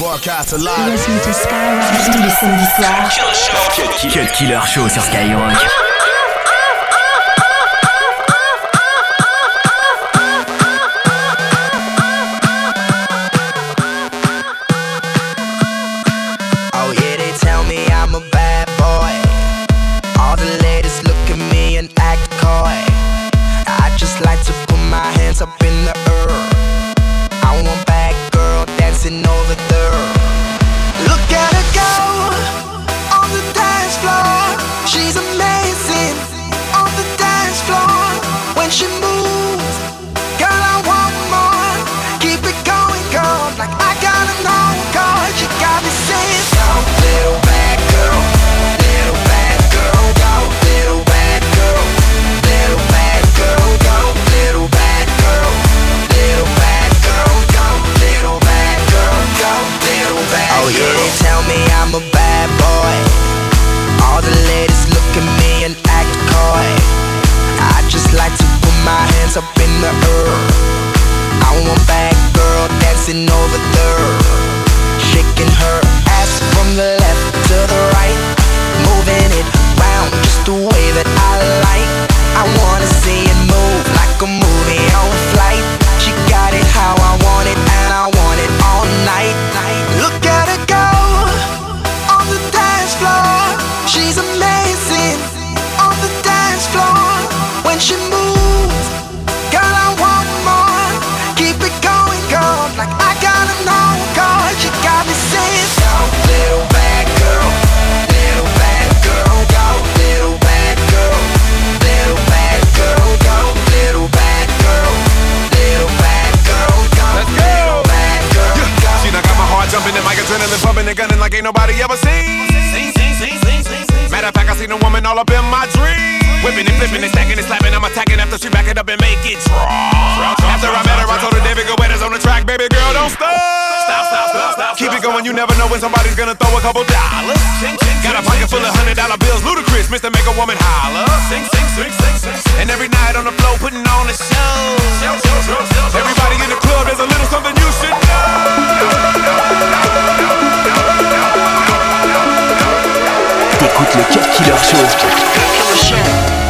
Broadcast alive. Listen to Skyrock tous les samedis soirs. Cut Killer Show sur Skyrock. nobody ever seen. party going, you never know when somebody's gonna throw a couple dollars. Got a pocket full of hundred dollar bills, ludicrous, Mr. Make a Woman holler. And every night on the floor, putting on a show. Everybody in the club, there's a little something you should know. T'écoutes le Cut Killer Show.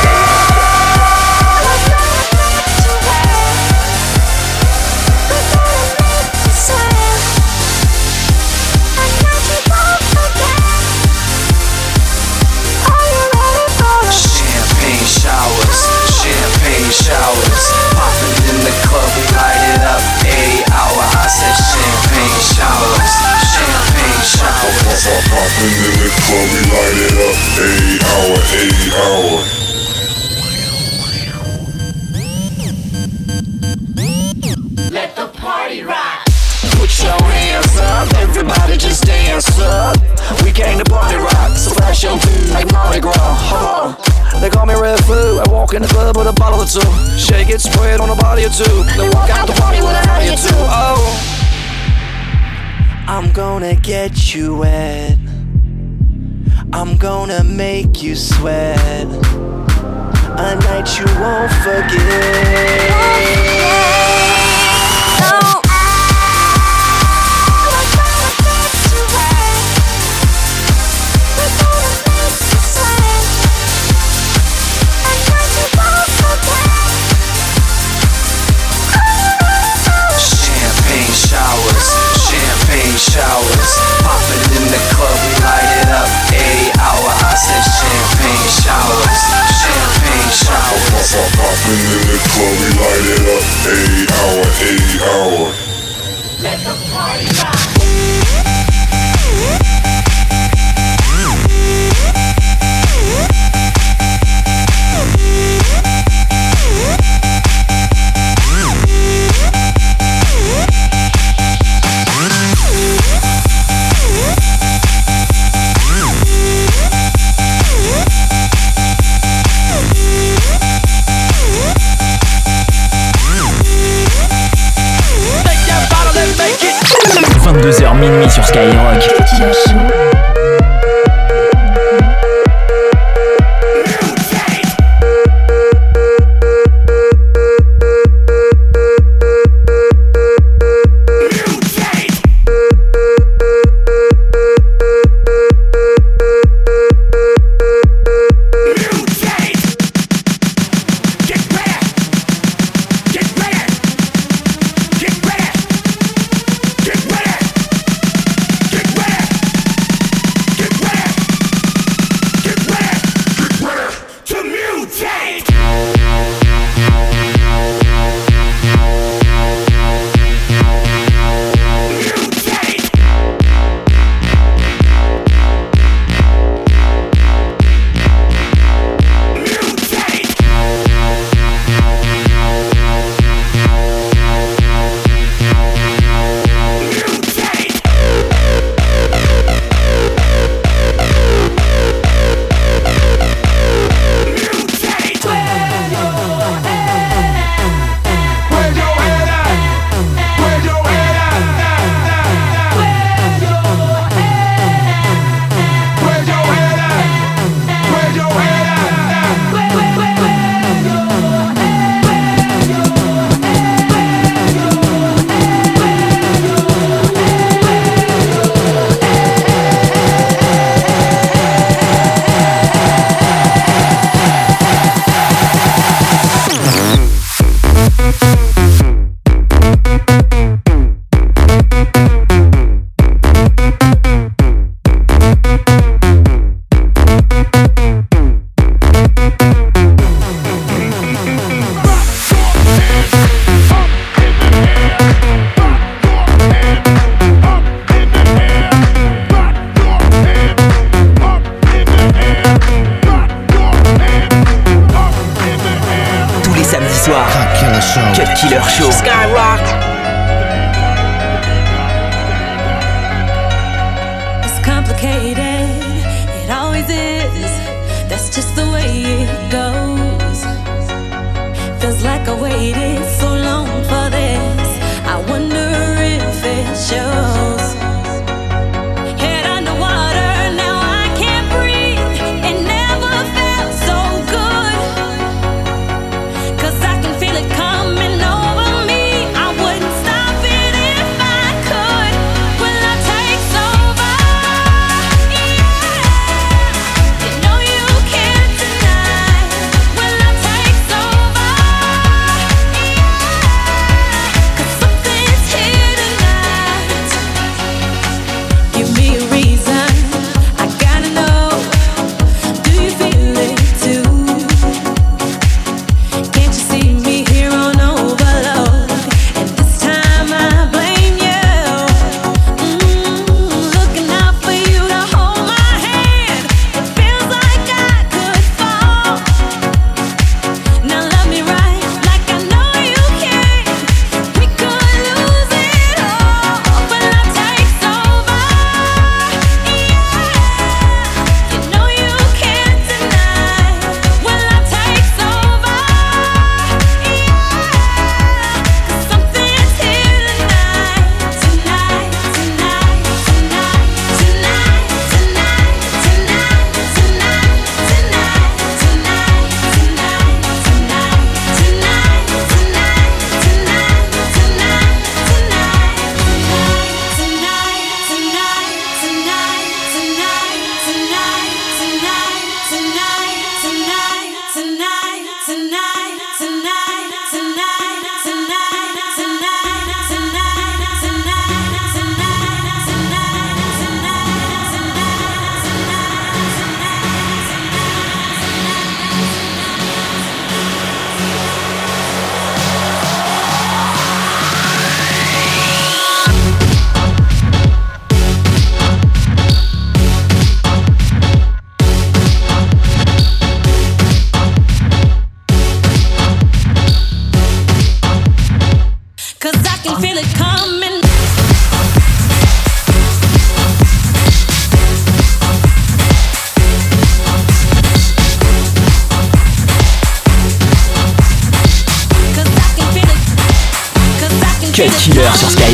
wanna bother you too. Then walk out the party when I bother you too. Oh, I'm gonna get you wet. I'm gonna make you sweat. A night you won't forget. champagne showers, champagne showers. Pop, pop, popping in the club, we light it up. Eight hour, eight hour. Let the party rock. complicated, it always is. That's just the way it goes. Feels like I waited so long for this.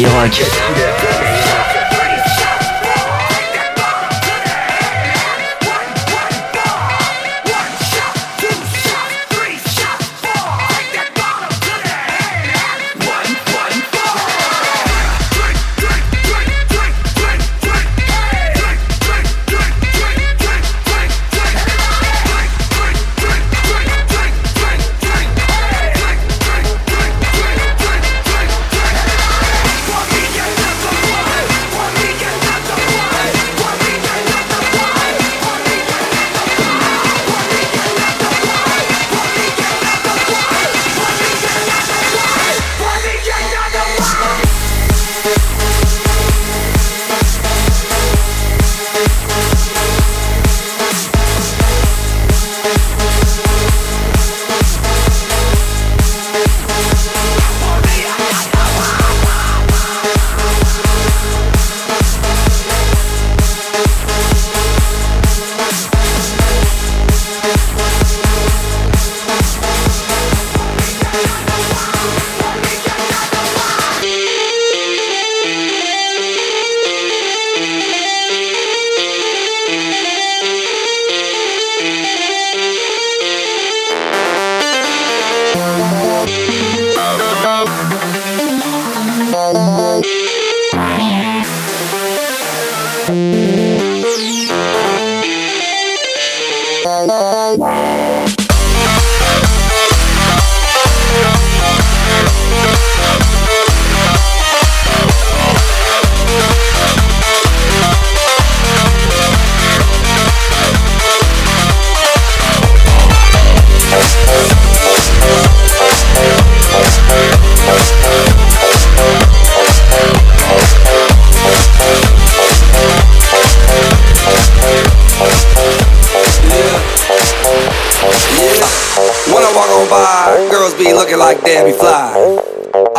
your. Like Debbie Fly.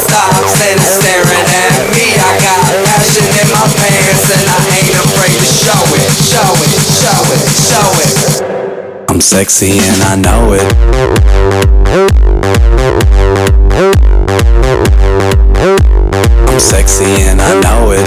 stops and is staring at me. I got passion in my pants and I ain't afraid to show it, show it, show it, show it. I'm sexy and I know it. I'm sexy and I know it.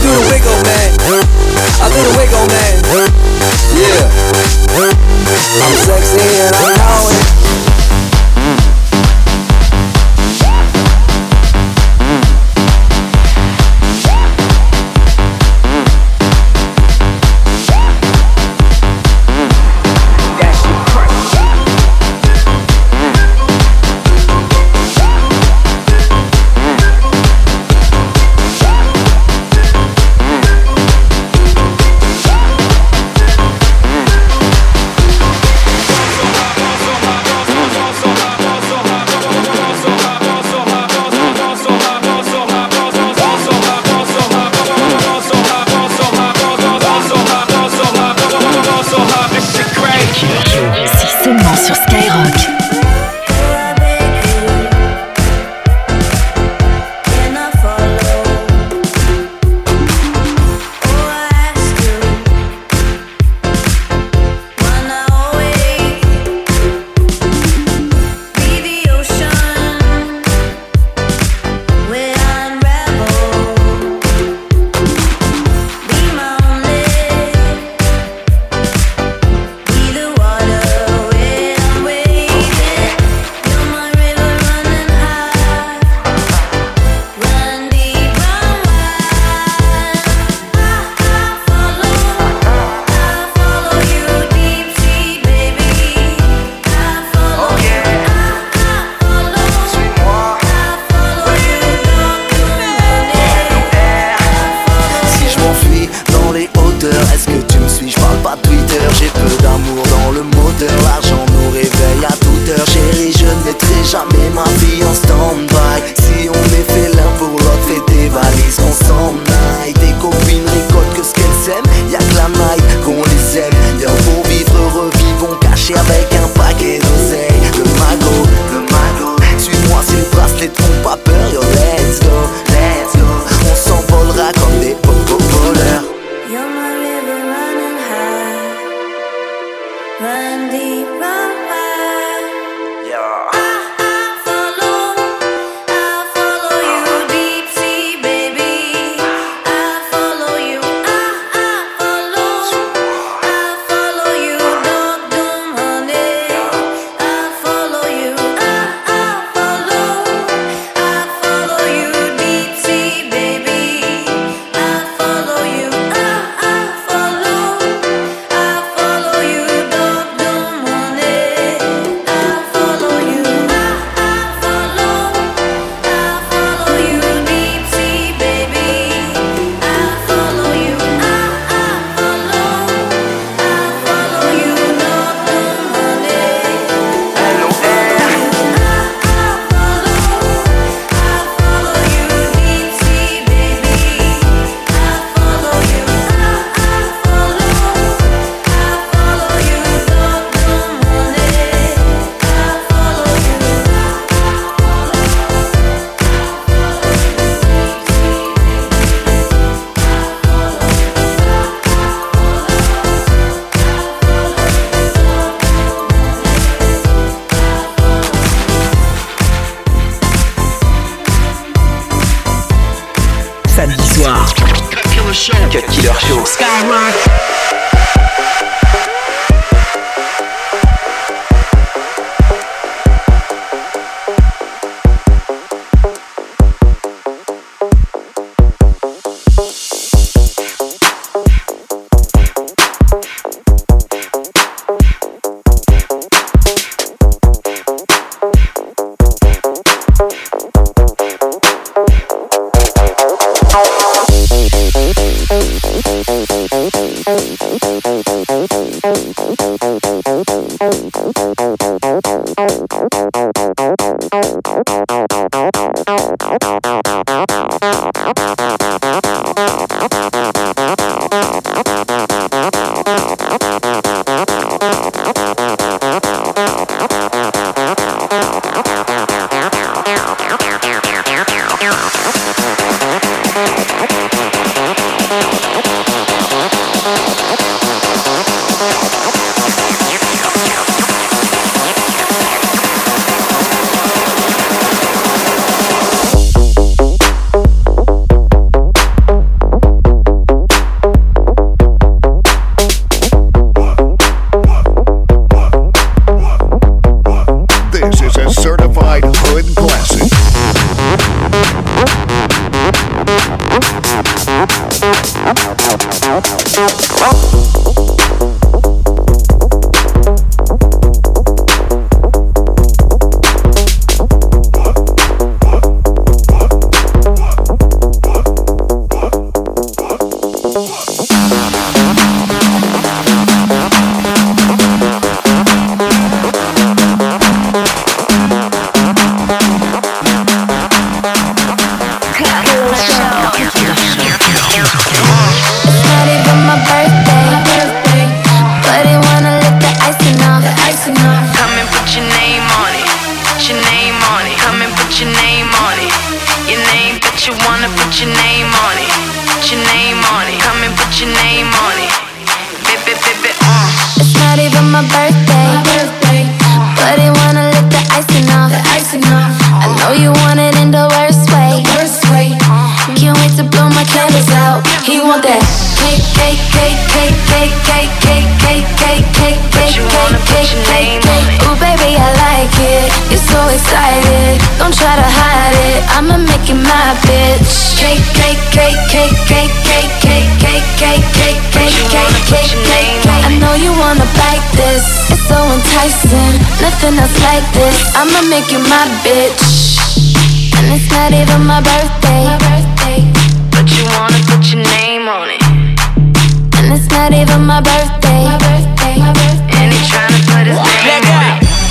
Do the wiggle, man. I do the wiggle, man. Yeah. I'm sexy and I know it. a nothing else like this. I'ma make you my bitch. And it's not even my birthday. My birthday. But you wanna put your name on it. And it's not even my birthday. My birthday. My birthday.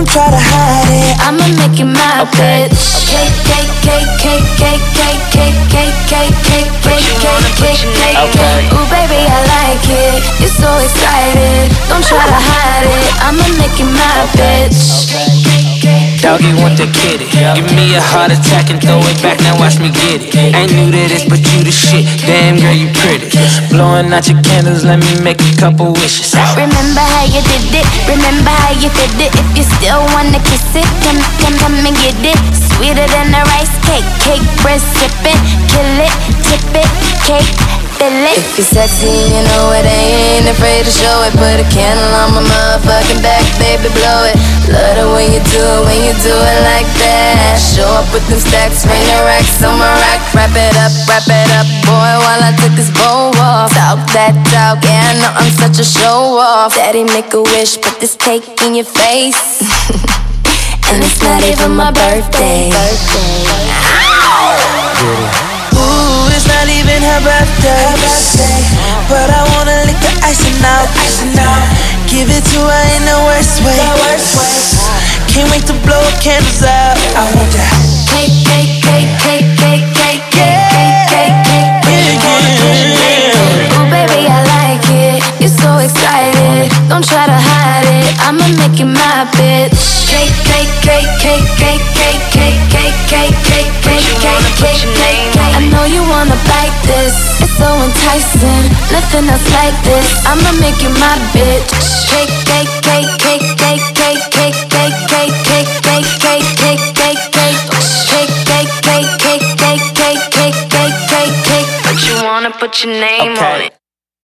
Don't try to hide it. I'ma make you my bitch. Cake, cake, cake, cake, cake, cake, cake, cake, cake, cake, cake, cake, cake, cake. Ooh, baby, I like it. You're so excited. Don't try to hide it. I'ma make you my bitch. Doggy want the kitty. Give me a heart attack and throw it back, now watch me get it. Ain't new to this, but you the shit. Damn girl, you pretty. Blowing out your candles, let me make a couple wishes. Remember how you did it, remember how you did it. If you still wanna kiss it, come, come, come and get it. Sweeter than a rice cake, cake bread sipping, kill it, tip it, cake if you're sexy, you know it, I ain't afraid to show it. Put a candle on my motherfucking back, baby, blow it. Love it when you do it, when you do it like that. Show up with them stacks, ring the racks on my rack. Wrap it up, wrap it up, boy, while I take this bow off. Talk that talk, yeah, I know I'm such a show off. Daddy, make a wish, put this cake in your face. and it's not even my birthday. Ow! Ooh, it's not even her birthday. But I wanna lick the icing out. Give it to her in the worst way. Can't wait to blow candles out. I want that. Cake, cake, cake, cake. Try to hide it. I'ma make you my bitch. Cake, cake, cake, cake, cake, cake, cake, cake, cake, cake, cake, cake, cake, cake. I know you wanna bite this. It's so enticing. Nothing else like this. I'ma make you my bitch. Cake, cake, cake, cake, cake, cake, cake, cake, cake, cake, cake, cake, cake, cake, cake. Cake, cake, cake, cake, cake, cake, cake, cake, cake, cake. But you wanna put your name on it.